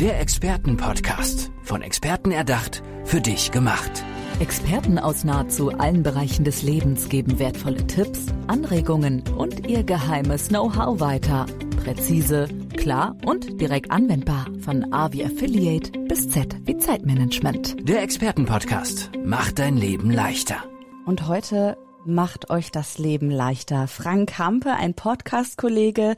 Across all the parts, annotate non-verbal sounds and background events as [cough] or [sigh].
Der Expertenpodcast. Von Experten erdacht, für dich gemacht. Experten aus nahezu allen Bereichen des Lebens geben wertvolle Tipps, Anregungen und ihr geheimes Know-how weiter. Präzise, klar und direkt anwendbar. Von A wie Affiliate bis Z wie Zeitmanagement. Der Expertenpodcast macht dein Leben leichter. Und heute macht euch das Leben leichter. Frank Hampe, ein Podcast-Kollege,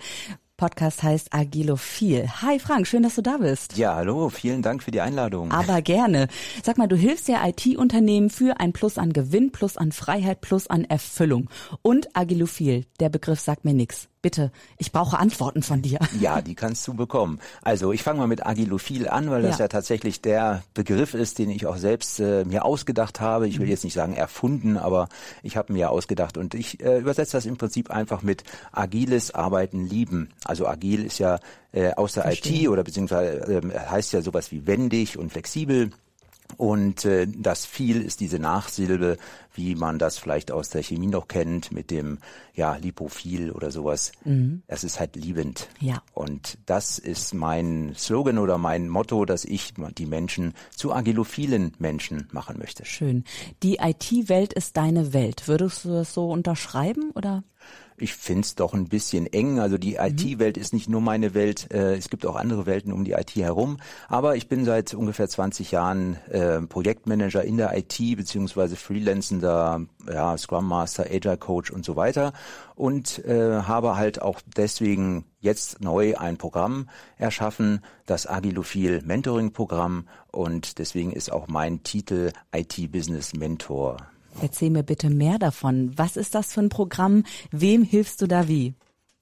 Podcast heißt Agilophil. Hi Frank, schön, dass du da bist. Ja, hallo, vielen Dank für die Einladung. Aber gerne. Sag mal, du hilfst ja IT-Unternehmen für ein Plus an Gewinn, Plus an Freiheit, Plus an Erfüllung. Und Agilophil, der Begriff sagt mir nichts. Bitte, ich brauche Antworten von dir. Ja, die kannst du bekommen. Also ich fange mal mit Agilophil an, weil das ja. ja tatsächlich der Begriff ist, den ich auch selbst äh, mir ausgedacht habe. Ich will mhm. jetzt nicht sagen erfunden, aber ich habe mir ausgedacht und ich äh, übersetze das im Prinzip einfach mit agiles Arbeiten lieben. Also agil ist ja äh, aus der Verstehe. IT oder beziehungsweise äh, heißt ja sowas wie wendig und flexibel. Und äh, das viel ist diese Nachsilbe, wie man das vielleicht aus der Chemie noch kennt, mit dem ja Lipophil oder sowas. Mhm. Das ist halt liebend. Ja. Und das ist mein Slogan oder mein Motto, dass ich die Menschen zu agilophilen Menschen machen möchte. Schön. Die IT-Welt ist deine Welt. Würdest du das so unterschreiben oder? Ich find's doch ein bisschen eng. Also die mhm. IT-Welt ist nicht nur meine Welt. Äh, es gibt auch andere Welten um die IT herum. Aber ich bin seit ungefähr 20 Jahren äh, Projektmanager in der IT beziehungsweise freelancender ja, Scrum Master, Agile Coach und so weiter und äh, habe halt auch deswegen jetzt neu ein Programm erschaffen, das Agilophil Mentoring Programm und deswegen ist auch mein Titel IT Business Mentor. Erzähl mir bitte mehr davon. Was ist das für ein Programm? Wem hilfst du da wie?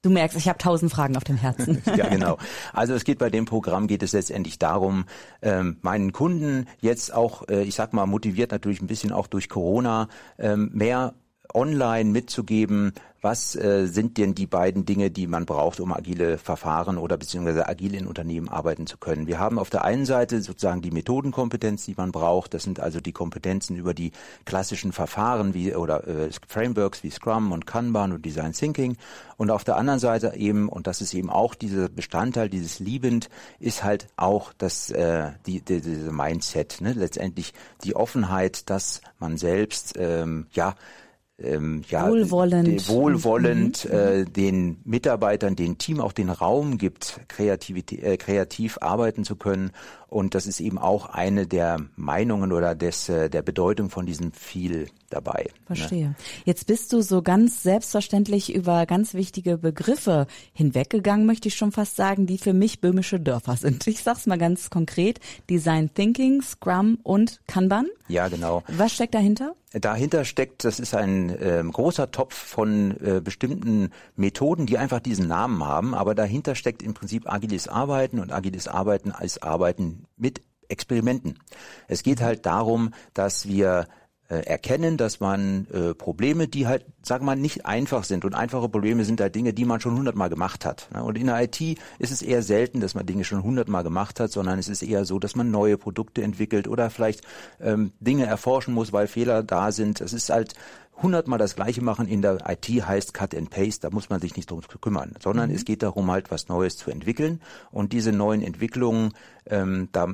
Du merkst, ich habe tausend Fragen auf dem Herzen. [laughs] ja, genau. Also es geht bei dem Programm geht es letztendlich darum, ähm, meinen Kunden jetzt auch, äh, ich sag mal, motiviert natürlich ein bisschen auch durch Corona, ähm, mehr online mitzugeben, was äh, sind denn die beiden Dinge, die man braucht, um agile Verfahren oder beziehungsweise agil in Unternehmen arbeiten zu können. Wir haben auf der einen Seite sozusagen die Methodenkompetenz, die man braucht. Das sind also die Kompetenzen über die klassischen Verfahren wie oder äh, Frameworks wie Scrum und Kanban und Design Thinking. Und auf der anderen Seite eben, und das ist eben auch dieser Bestandteil, dieses Liebend, ist halt auch das äh, die, die diese Mindset, ne? letztendlich die Offenheit, dass man selbst ähm, ja ähm, ja, wohlwollend, wohlwollend mhm. äh, den Mitarbeitern, den Team auch den Raum gibt, Kreativität, äh, kreativ arbeiten zu können. Und das ist eben auch eine der Meinungen oder des, äh, der Bedeutung von diesem viel dabei. Ne? Verstehe. Ne? Jetzt bist du so ganz selbstverständlich über ganz wichtige Begriffe hinweggegangen, möchte ich schon fast sagen, die für mich böhmische Dörfer sind. Ich sag's mal ganz konkret. Design Thinking, Scrum und Kanban. Ja, genau. Was steckt dahinter? Dahinter steckt, das ist ein äh, großer Topf von äh, bestimmten Methoden, die einfach diesen Namen haben, aber dahinter steckt im Prinzip agiles Arbeiten und agiles Arbeiten als Arbeiten mit Experimenten. Es geht halt darum, dass wir äh, erkennen, dass man äh, Probleme, die halt, sagen wir mal, nicht einfach sind. Und einfache Probleme sind halt Dinge, die man schon hundertmal gemacht hat. Ne? Und in der IT ist es eher selten, dass man Dinge schon hundertmal gemacht hat, sondern es ist eher so, dass man neue Produkte entwickelt oder vielleicht ähm, Dinge erforschen muss, weil Fehler da sind. Es ist halt hundertmal das Gleiche machen in der IT heißt Cut and Paste, da muss man sich nicht drum kümmern, sondern mhm. es geht darum halt was Neues zu entwickeln und diese neuen Entwicklungen, ähm, da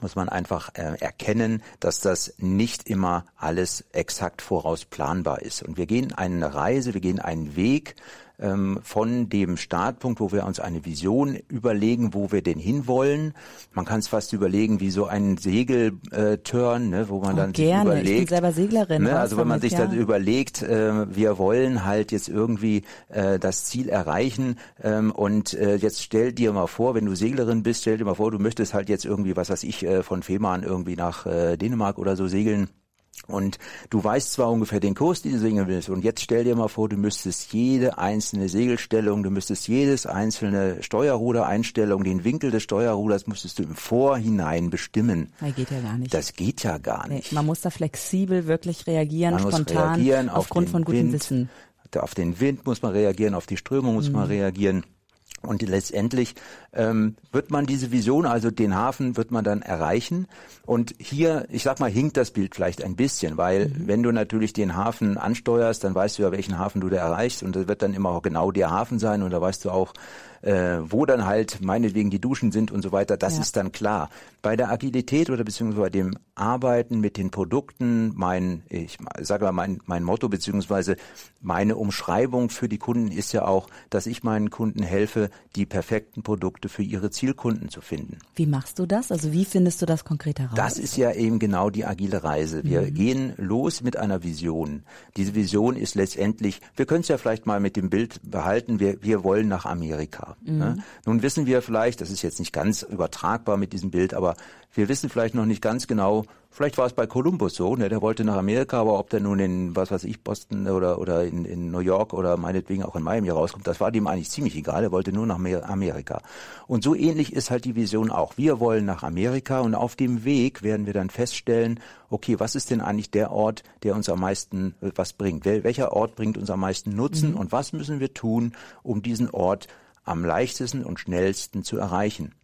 muss man einfach äh, erkennen, dass das nicht immer alles exakt voraus planbar ist. Und wir gehen eine Reise, wir gehen einen Weg, ähm, von dem Startpunkt, wo wir uns eine Vision überlegen, wo wir denn hinwollen. Man kann es fast überlegen wie so ein Segelturn, ne, wo man oh, dann gerne. sich überlegt. Ich bin selber Seglerin. Ne, also wenn man sich ja. dann überlegt, äh, wir wollen halt jetzt irgendwie äh, das Ziel erreichen ähm, und äh, jetzt stell dir mal vor, wenn du Seglerin bist, stell dir mal vor, du möchtest halt jetzt irgendwie, was weiß ich, äh, von Fehmarn irgendwie nach äh, Dänemark oder so segeln und du weißt zwar ungefähr den Kurs, den du segeln willst, und jetzt stell dir mal vor, du müsstest jede einzelne Segelstellung, du müsstest jedes einzelne Steuerrudereinstellung, den Winkel des Steuerruders müsstest du im Vorhinein bestimmen. Das geht ja gar nicht. Das geht ja gar nicht. Nee, man muss da flexibel wirklich reagieren, man spontan, reagieren aufgrund von gutem Wind, Wissen. Auf den Wind muss man reagieren, auf die Strömung muss mhm. man reagieren. Und letztendlich ähm, wird man diese Vision, also den Hafen, wird man dann erreichen. Und hier, ich sag mal, hinkt das Bild vielleicht ein bisschen, weil mhm. wenn du natürlich den Hafen ansteuerst, dann weißt du ja, welchen Hafen du da erreichst. Und das wird dann immer auch genau der Hafen sein. Und da weißt du auch, äh, wo dann halt meinetwegen die Duschen sind und so weiter, das Ja. ist dann klar. Bei der Agilität oder beziehungsweise dem Arbeiten mit den Produkten, mein, ich sage mal, mein, mein Motto beziehungsweise meine Umschreibung für die Kunden ist ja auch, dass ich meinen Kunden helfe, die perfekten Produkte für ihre Zielkunden zu finden. Wie machst du das? Also wie findest du das konkret heraus? Das ist ja eben genau die agile Reise. Wir gehen los mit einer Vision. Diese Vision ist letztendlich, wir können es ja vielleicht mal mit dem Bild behalten, wir, wir wollen nach Amerika. Ne? Nun wissen wir vielleicht, das ist jetzt nicht ganz übertragbar mit diesem Bild, aber wir wissen vielleicht noch nicht ganz genau, vielleicht war es bei Columbus so, ne, der wollte nach Amerika, aber ob der nun in, was weiß ich, Boston oder, oder in, in New York oder meinetwegen auch in Miami rauskommt, das war dem eigentlich ziemlich egal, er wollte nur nach Mer- Amerika. Und so ähnlich ist halt die Vision auch. Wir wollen nach Amerika und auf dem Weg werden wir dann feststellen, okay, was ist denn eigentlich der Ort, der uns am meisten äh, was bringt? Wel welcher Ort bringt uns am meisten Nutzen und was müssen wir tun, um diesen Ort am leichtesten und schnellsten zu erreichen?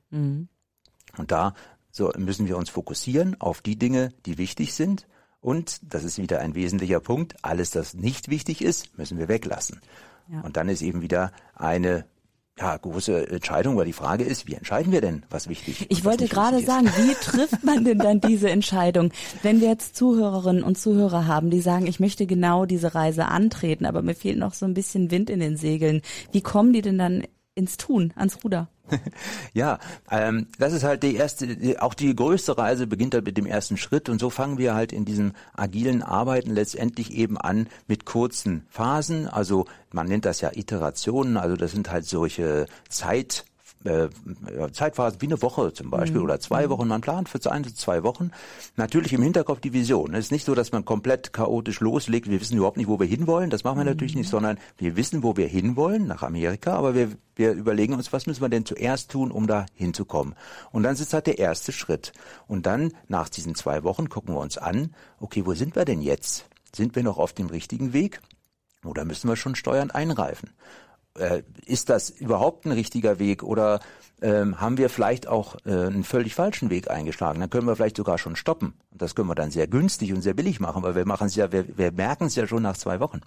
Und da so müssen wir uns fokussieren auf die Dinge, die wichtig sind. Und das ist wieder ein wesentlicher Punkt. Alles, das nicht wichtig ist, müssen wir weglassen. Ja. Und dann ist eben wieder eine ja, große Entscheidung, weil die Frage ist, wie entscheiden wir denn, was wichtig ist? Ich wollte gerade sagen, wie trifft man denn dann diese Entscheidung? Wenn wir jetzt Zuhörerinnen und Zuhörer haben, die sagen, ich möchte genau diese Reise antreten, aber mir fehlt noch so ein bisschen Wind in den Segeln. Wie kommen die denn dann ins Tun, ans Ruder? [laughs] Ja, ähm, das ist halt die erste, auch die größte Reise beginnt halt mit dem ersten Schritt und so fangen wir halt in diesem agilen Arbeiten letztendlich eben an mit kurzen Phasen. Also man nennt das ja Iterationen, also das sind halt solche Zeit äh, Zeitphasen wie eine Woche zum Beispiel oder zwei Wochen. Man plant für ein, zwei Wochen. Natürlich im Hinterkopf die Vision. Es ist nicht so, dass man komplett chaotisch loslegt. Wir wissen überhaupt nicht, wo wir hinwollen. Das machen wir natürlich nicht, sondern wir wissen, wo wir hinwollen, nach Amerika. Aber wir, wir überlegen uns, was müssen wir denn zuerst tun, um da hinzukommen. Und dann ist halt der erste Schritt. Und dann nach diesen zwei Wochen gucken wir uns an, okay, wo sind wir denn jetzt? Sind wir noch auf dem richtigen Weg? Oder müssen wir schon steuernd eingreifen? Äh, ist das überhaupt ein richtiger Weg oder ähm, haben wir vielleicht auch äh, einen völlig falschen Weg eingeschlagen? Dann können wir vielleicht sogar schon stoppen. Und das können wir dann sehr günstig und sehr billig machen, weil wir machen es ja, wir, wir merken es ja schon nach zwei Wochen.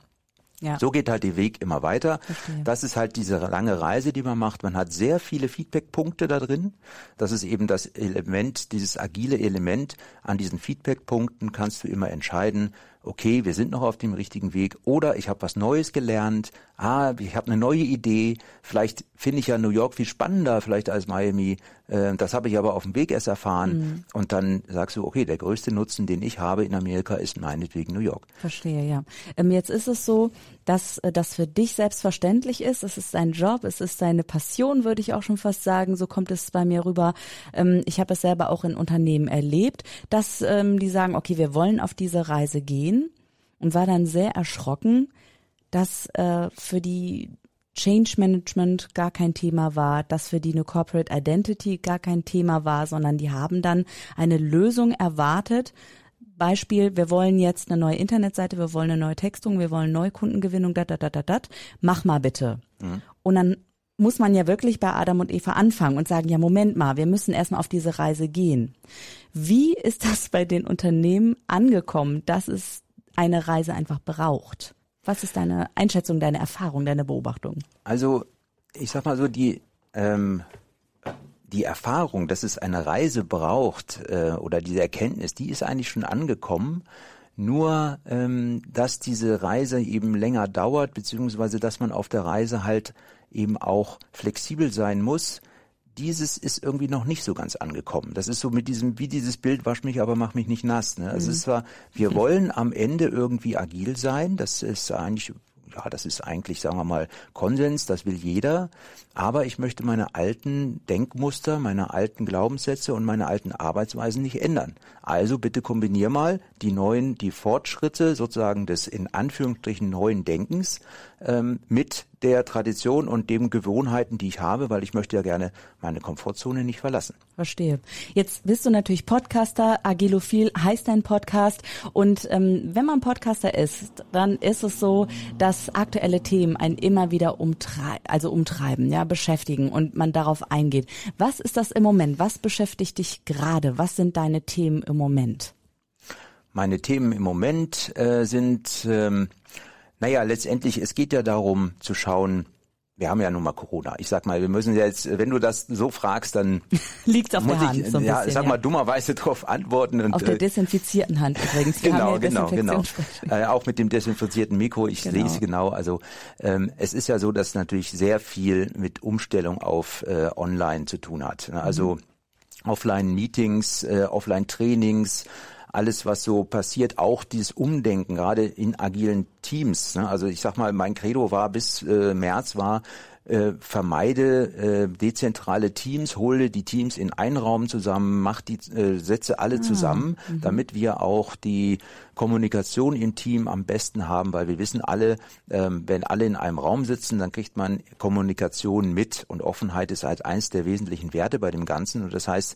Ja. So geht halt der Weg immer weiter. Verstehe. Das ist halt diese lange Reise, die man macht. Man hat sehr viele Feedbackpunkte da drin. Das ist eben das Element, dieses agile Element. An diesen Feedbackpunkten kannst du immer entscheiden, okay, wir sind noch auf dem richtigen Weg oder ich habe was Neues gelernt, ah, ich habe eine neue Idee, vielleicht finde ich ja New York viel spannender vielleicht als Miami, äh, das habe ich aber auf dem Weg erst erfahren und dann sagst du, okay, der größte Nutzen, den ich habe in Amerika ist meinetwegen New York. Verstehe, ja. Ähm, jetzt ist es so, dass äh, das für dich selbstverständlich ist. Es ist dein Job, es ist deine Passion, würde ich auch schon fast sagen. So kommt es bei mir rüber. Ähm, ich habe es selber auch in Unternehmen erlebt, dass ähm, die sagen, okay, wir wollen auf diese Reise gehen und war dann sehr erschrocken, dass äh, für die Change Management gar kein Thema war, dass für die eine Corporate Identity gar kein Thema war, sondern die haben dann eine Lösung erwartet. Beispiel, wir wollen jetzt eine neue Internetseite, wir wollen eine neue Textung, wir wollen Neukundengewinnung, dat, dat, dat, dat, dat. Mach mal bitte. Und dann muss man ja wirklich bei Adam und Eva anfangen und sagen, ja, Moment mal, wir müssen erstmal auf diese Reise gehen. Wie ist das bei den Unternehmen angekommen, dass es eine Reise einfach braucht? Was ist deine Einschätzung, deine Erfahrung, deine Beobachtung? Also, ich sag mal so, die, ähm, die Erfahrung, dass es eine Reise braucht äh, oder diese Erkenntnis, die ist eigentlich schon angekommen. Nur, ähm, dass diese Reise eben länger dauert, beziehungsweise dass man auf der Reise halt eben auch flexibel sein muss, dieses ist irgendwie noch nicht so ganz angekommen. Das ist so mit diesem, wie dieses Bild, wasch mich, aber mach mich nicht nass. Ne? Also es ist zwar, wir wollen am Ende irgendwie agil sein, das ist eigentlich, ja, das ist eigentlich, sagen wir mal, Konsens, das will jeder. Aber ich möchte meine alten Denkmuster, meine alten Glaubenssätze und meine alten Arbeitsweisen nicht ändern. Also bitte kombinier mal die neuen, die Fortschritte sozusagen des in Anführungsstrichen neuen Denkens ähm, mit der Tradition und dem Gewohnheiten, die ich habe, weil ich möchte ja gerne meine Komfortzone nicht verlassen. Verstehe. Jetzt bist du natürlich Podcaster, Agilophil heißt dein Podcast. Und ähm, wenn man Podcaster ist, dann ist es so, dass aktuelle Themen einen immer wieder umtrei also umtreiben, ja, beschäftigen und man darauf eingeht. Was ist das im Moment? Was beschäftigt dich gerade? Was sind deine Themen im Moment? Meine Themen im Moment äh, sind, ähm, naja, letztendlich, es geht ja darum zu schauen, wir haben ja nun mal Corona. Ich sag mal, wir müssen jetzt, wenn du das so fragst, dann [laughs] liegt's auf der Hand. ich, so ein ja, bisschen, sag mal dummerweise [laughs] darauf antworten. Und, auf der äh, desinfizierten Hand übrigens. Wir genau, ja genau, genau. Äh, auch mit dem desinfizierten Mikro, ich Genau. lese genau. Also ähm, es ist ja so, dass natürlich sehr viel mit Umstellung auf äh, Online zu tun hat. Also Offline-Meetings, äh, Offline-Trainings, alles, was so passiert, auch dieses Umdenken, gerade in agilen Teams. Ne? Also ich sag mal, mein Credo war bis äh, März war, äh, vermeide äh, dezentrale Teams, hole die Teams in einen Raum zusammen, mach die äh, Sätze alle zusammen, damit wir auch die Kommunikation im Team am besten haben, weil wir wissen alle, ähm, wenn alle in einem Raum sitzen, dann kriegt man Kommunikation mit und Offenheit ist halt eins der wesentlichen Werte bei dem Ganzen und das heißt,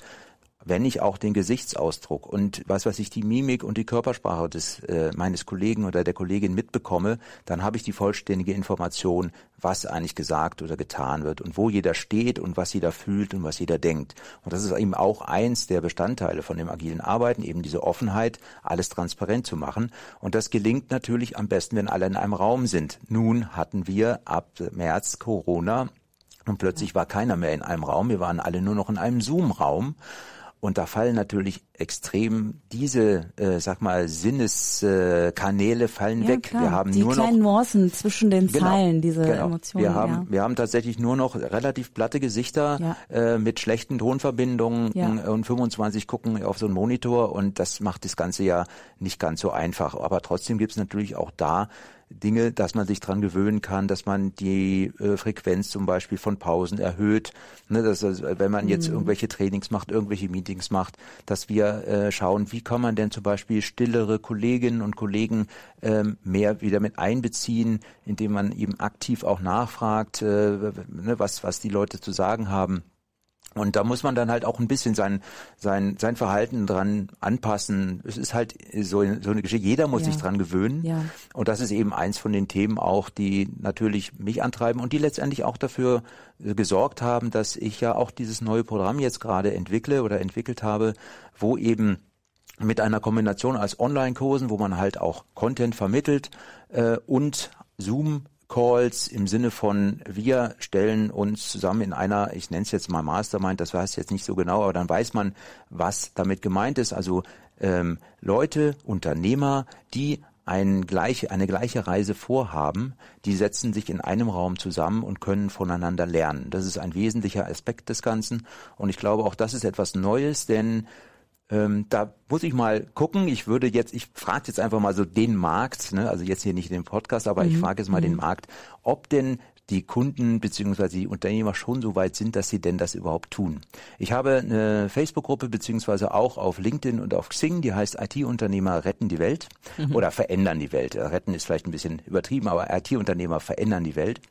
wenn ich auch den Gesichtsausdruck und was weiß ich die Mimik und die Körpersprache des äh, meines Kollegen oder der Kollegin mitbekomme, dann habe ich die vollständige Information, was eigentlich gesagt oder getan wird und wo jeder steht und was jeder fühlt und was jeder denkt. Und das ist eben auch eins der Bestandteile von dem agilen Arbeiten, eben diese Offenheit, alles transparent zu machen. Und das gelingt natürlich am besten, wenn alle in einem Raum sind. Nun hatten wir ab März Corona und plötzlich war keiner mehr in einem Raum. Wir waren alle nur noch in einem Zoom-Raum. Und da fallen natürlich extrem diese, äh, sag mal, Sinneskanäle äh, fallen Ja, weg. klar. Wir haben die nur kleinen noch Nuancen zwischen den Genau, Zeilen, diese genau. Emotionen. Wir haben, ja. wir haben tatsächlich nur noch relativ platte Gesichter Ja. äh, mit schlechten Tonverbindungen Ja. und 25 gucken auf so einen Monitor und das macht das Ganze ja nicht ganz so einfach. Aber trotzdem gibt es natürlich auch da Dinge, dass man sich dran gewöhnen kann, dass man die äh, Frequenz zum Beispiel von Pausen erhöht. Ne, dass, also, wenn man Mhm. jetzt irgendwelche Trainings macht, irgendwelche Meetings macht, dass wir äh, schauen, wie kann man denn zum Beispiel stillere Kolleginnen und Kollegen ähm, mehr wieder mit einbeziehen, indem man eben aktiv auch nachfragt, äh, ne, was, was die Leute zu sagen haben. Und da muss man dann halt auch ein bisschen sein, sein, sein Verhalten dran anpassen. Es ist halt so, so eine Geschichte. Jeder muss Ja. sich dran gewöhnen. Ja. Und das ist eben eins von den Themen auch, die natürlich mich antreiben und die letztendlich auch dafür äh, gesorgt haben, dass ich ja auch dieses neue Programm jetzt gerade entwickle oder entwickelt habe, wo eben mit einer Kombination als Online-Kursen, wo man halt auch Content vermittelt äh, und Zoom Calls im Sinne von wir stellen uns zusammen in einer, ich nenne es jetzt mal Mastermind, das weiß ich jetzt nicht so genau, aber dann weiß man, was damit gemeint ist. Also ähm, Leute, Unternehmer, die ein gleiche, eine gleiche Reise vorhaben, die setzen sich in einem Raum zusammen und können voneinander lernen. Das ist ein wesentlicher Aspekt des Ganzen. Und ich glaube, auch das ist etwas Neues, denn ähm, da muss ich mal gucken. Ich würde jetzt, ich frage jetzt einfach mal so den Markt, ne? also jetzt hier nicht den Podcast, aber ich frage jetzt mal den Markt, ob denn die Kunden beziehungsweise die Unternehmer schon so weit sind, dass sie denn das überhaupt tun. Ich habe eine Facebook-Gruppe beziehungsweise auch auf LinkedIn und auf Xing, die heißt IT-Unternehmer retten die Welt oder verändern die Welt. Retten ist vielleicht ein bisschen übertrieben, aber IT-Unternehmer verändern die Welt.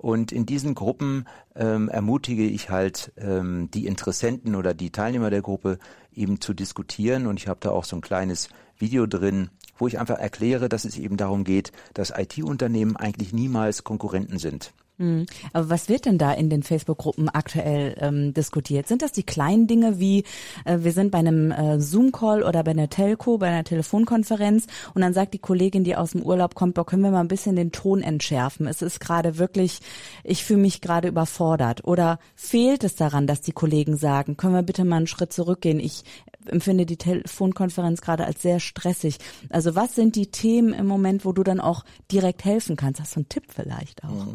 Und in diesen Gruppen ähm, ermutige ich halt ähm, die Interessenten oder die Teilnehmer der Gruppe eben zu diskutieren. Und ich habe da auch so ein kleines Video drin, wo ich einfach erkläre, dass es eben darum geht, dass IT-Unternehmen eigentlich niemals Konkurrenten sind. Mhm. Aber was wird denn da in den Facebook-Gruppen aktuell ähm, diskutiert? Sind das die kleinen Dinge wie, äh, wir sind bei einem äh, Zoom-Call oder bei einer Telco, bei einer Telefonkonferenz und dann sagt die Kollegin, die aus dem Urlaub kommt, boah, können wir mal ein bisschen den Ton entschärfen? Es ist gerade wirklich, ich fühle mich gerade überfordert. Oder fehlt es daran, dass die Kollegen sagen, können wir bitte mal einen Schritt zurückgehen? Ich empfinde die Telefonkonferenz gerade als sehr stressig. Also was sind die Themen im Moment, wo du dann auch direkt helfen kannst? Hast du einen Tipp vielleicht auch?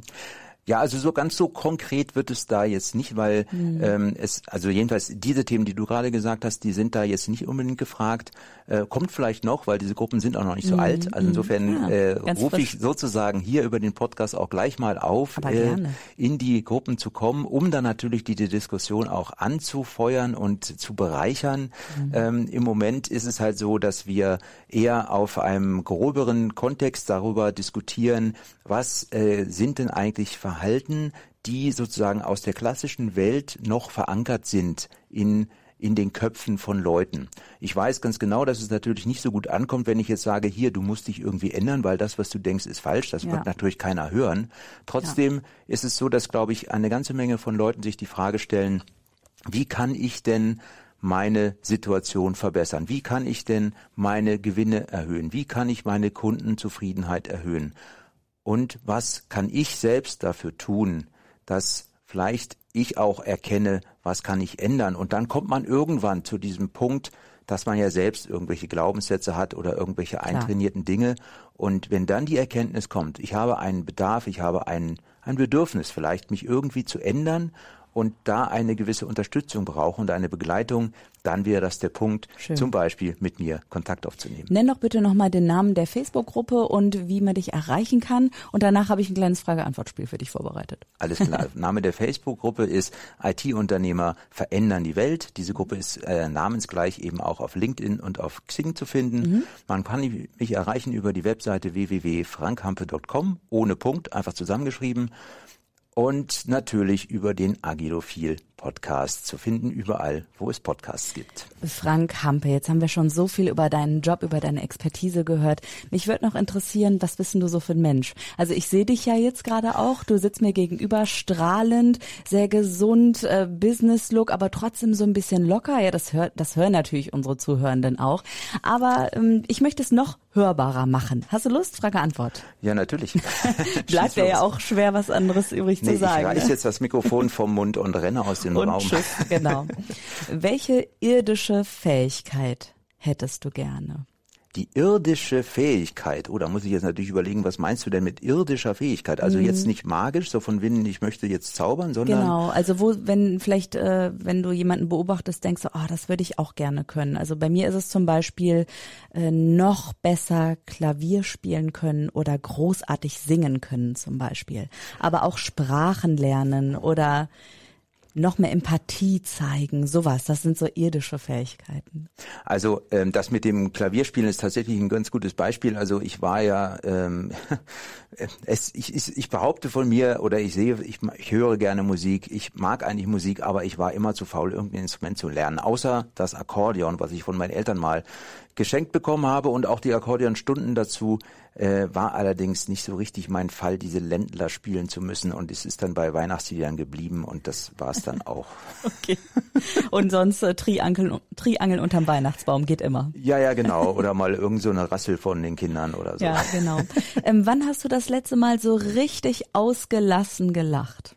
Ja, also so ganz so konkret wird es da jetzt nicht, weil Mhm. ähm, es, also jedenfalls diese Themen, die du gerade gesagt hast, die sind da jetzt nicht unbedingt gefragt. Äh, kommt vielleicht noch, weil diese Gruppen sind auch noch nicht so alt. Also insofern Mhm. Ja, äh, rufe ich sozusagen hier über den Podcast auch gleich mal auf, äh, in die Gruppen zu kommen, um dann natürlich die, die Diskussion auch anzufeuern und zu bereichern. Mhm. Ähm, Im Moment ist es halt so, dass wir eher auf einem gröberen Kontext darüber diskutieren, was äh, sind denn eigentlich Verhalten, die sozusagen aus der klassischen Welt noch verankert sind in in den Köpfen von Leuten. Ich weiß ganz genau, dass es natürlich nicht so gut ankommt, wenn ich jetzt sage, hier, du musst dich irgendwie ändern, weil das, was du denkst, ist falsch. Das Ja. wird natürlich keiner hören. Trotzdem ist es so, dass, glaube ich, eine ganze Menge von Leuten sich die Frage stellen, wie kann ich denn meine Situation verbessern? Wie kann ich denn meine Gewinne erhöhen? Wie kann ich meine Kundenzufriedenheit erhöhen? Und was kann ich selbst dafür tun, dass vielleicht ich auch erkenne, was kann ich ändern. Und dann kommt man irgendwann zu diesem Punkt, dass man ja selbst irgendwelche Glaubenssätze hat oder irgendwelche eintrainierten Dinge. Und wenn dann die Erkenntnis kommt, ich habe einen Bedarf, ich habe ein, ein Bedürfnis vielleicht, mich irgendwie zu ändern und da eine gewisse Unterstützung brauchen und eine Begleitung, dann wäre das der Punkt, Schön. zum Beispiel mit mir Kontakt aufzunehmen. Nenn doch bitte nochmal den Namen der Facebook-Gruppe und wie man dich erreichen kann. Und danach habe ich ein kleines Frage-Antwort-Spiel für dich vorbereitet. Alles klar. [laughs] Name der Facebook-Gruppe ist IT-Unternehmer verändern die Welt. Diese Gruppe ist äh, namensgleich eben auch auf LinkedIn und auf Xing zu finden. Mhm. Man kann mich erreichen über die Webseite www.frankhampe.com ohne Punkt, einfach zusammengeschrieben und natürlich über den Agilophil Podcast zu finden, überall, wo es Podcasts gibt. Frank Hampe, jetzt haben wir schon so viel über deinen Job, über deine Expertise gehört. Mich würde noch interessieren, was bist denn du so für ein Mensch? Also ich sehe dich ja jetzt gerade auch, du sitzt mir gegenüber, strahlend, sehr gesund, äh, Business-Look, aber trotzdem so ein bisschen locker. Ja, das, hört, das hören natürlich unsere Zuhörenden auch. Aber ähm, ich möchte es noch hörbarer machen. Hast du Lust? Frage, Antwort. Ja, natürlich. [laughs] Bleibt ja auch schwer, was anderes übrig nee, zu sagen. Ich reiß jetzt das Mikrofon vom Mund und renne aus dem und Raum. Tschüss, genau. [laughs] Welche irdische Fähigkeit hättest du gerne? Die irdische Fähigkeit, oh, da muss ich jetzt natürlich überlegen, was meinst du denn mit irdischer Fähigkeit? Also mhm. jetzt nicht magisch, so von Winnen, ich möchte jetzt zaubern, sondern. Genau, also wo, wenn vielleicht, äh, wenn du jemanden beobachtest, denkst du, ah, oh, das würde ich auch gerne können. Also bei mir ist es zum Beispiel äh, noch besser Klavier spielen können oder großartig singen können zum Beispiel. Aber auch Sprachen lernen oder noch mehr Empathie zeigen, sowas. Das sind so irdische Fähigkeiten. Also ähm, das mit dem Klavierspielen ist tatsächlich ein ganz gutes Beispiel. Also ich war ja, ähm, [laughs] es, ich, ich, behaupte von mir oder ich sehe, ich, ich höre gerne Musik. Ich mag eigentlich Musik, aber ich war immer zu faul, irgendein Instrument zu lernen. Außer das Akkordeon, was ich von meinen Eltern mal geschenkt bekommen habe und auch die Akkordeonstunden dazu äh, war allerdings nicht so richtig mein Fall, diese Ländler spielen zu müssen und es ist dann bei Weihnachtsliedern geblieben und das war es dann [laughs] auch. okay. Und sonst äh, Triangeln, Triangeln unterm Weihnachtsbaum geht immer. Ja, ja, genau. [laughs] Oder mal irgend so eine Rassel von den Kindern oder so. Ja, genau. Ähm, wann hast du das letzte Mal so richtig ausgelassen gelacht?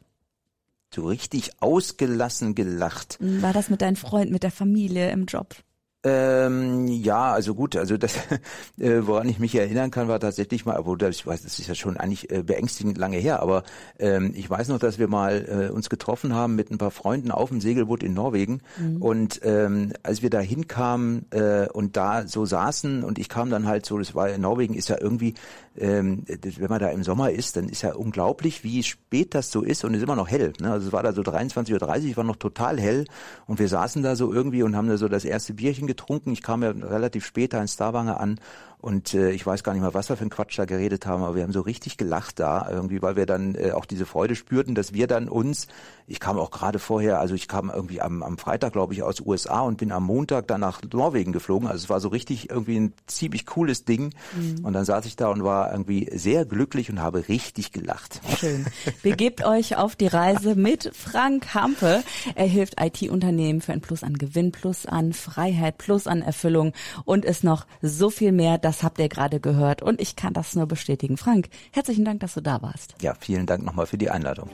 So richtig ausgelassen gelacht. War das mit deinen Freunden, mit der Familie, im Job? Ähm, ja, also gut, also das, [laughs] äh, woran ich mich erinnern kann, war tatsächlich mal, obwohl das, ich weiß, das ist ja schon eigentlich äh, beängstigend lange her, aber ähm, ich weiß noch, dass wir mal äh, uns getroffen haben mit ein paar Freunden auf dem Segelboot in Norwegen mhm. und ähm, als wir da hinkamen äh, und da so saßen und ich kam dann halt so, das war in Norwegen ist ja irgendwie ähm, wenn man da im Sommer ist, dann ist ja unglaublich, wie spät das so ist und es ist immer noch hell. Ne? Also es war da so 23.30 Uhr, war noch total hell und wir saßen da so irgendwie und haben da so das erste Bierchen getrunken. Ich kam ja relativ später in Starwanger an und äh, ich weiß gar nicht mal, was wir für ein Quatsch da geredet haben, aber wir haben so richtig gelacht da, irgendwie, weil wir dann äh, auch diese Freude spürten, dass wir dann uns, ich kam auch gerade vorher, also ich kam irgendwie am, am Freitag, glaube ich, aus USA und bin am Montag dann nach Norwegen geflogen. Also es war so richtig irgendwie ein ziemlich cooles Ding. Mhm. Und dann saß ich da und war irgendwie sehr glücklich und habe richtig gelacht. Schön. [laughs] Begebt euch auf die Reise mit Frank Hampe. Er hilft IT-Unternehmen für ein Plus an Gewinn, Plus an Freiheit, Plus an Erfüllung und ist noch so viel mehr das habt ihr gerade gehört und ich kann das nur bestätigen. Frank, herzlichen Dank, dass du da warst. Ja, vielen Dank nochmal für die Einladung.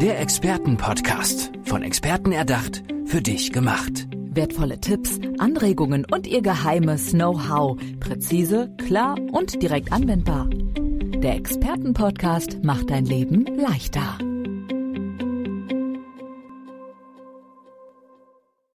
Der Expertenpodcast. Von Experten erdacht, für dich gemacht. Wertvolle Tipps, Anregungen und ihr geheimes Know-how. Präzise, klar und direkt anwendbar. Der Expertenpodcast macht dein Leben leichter.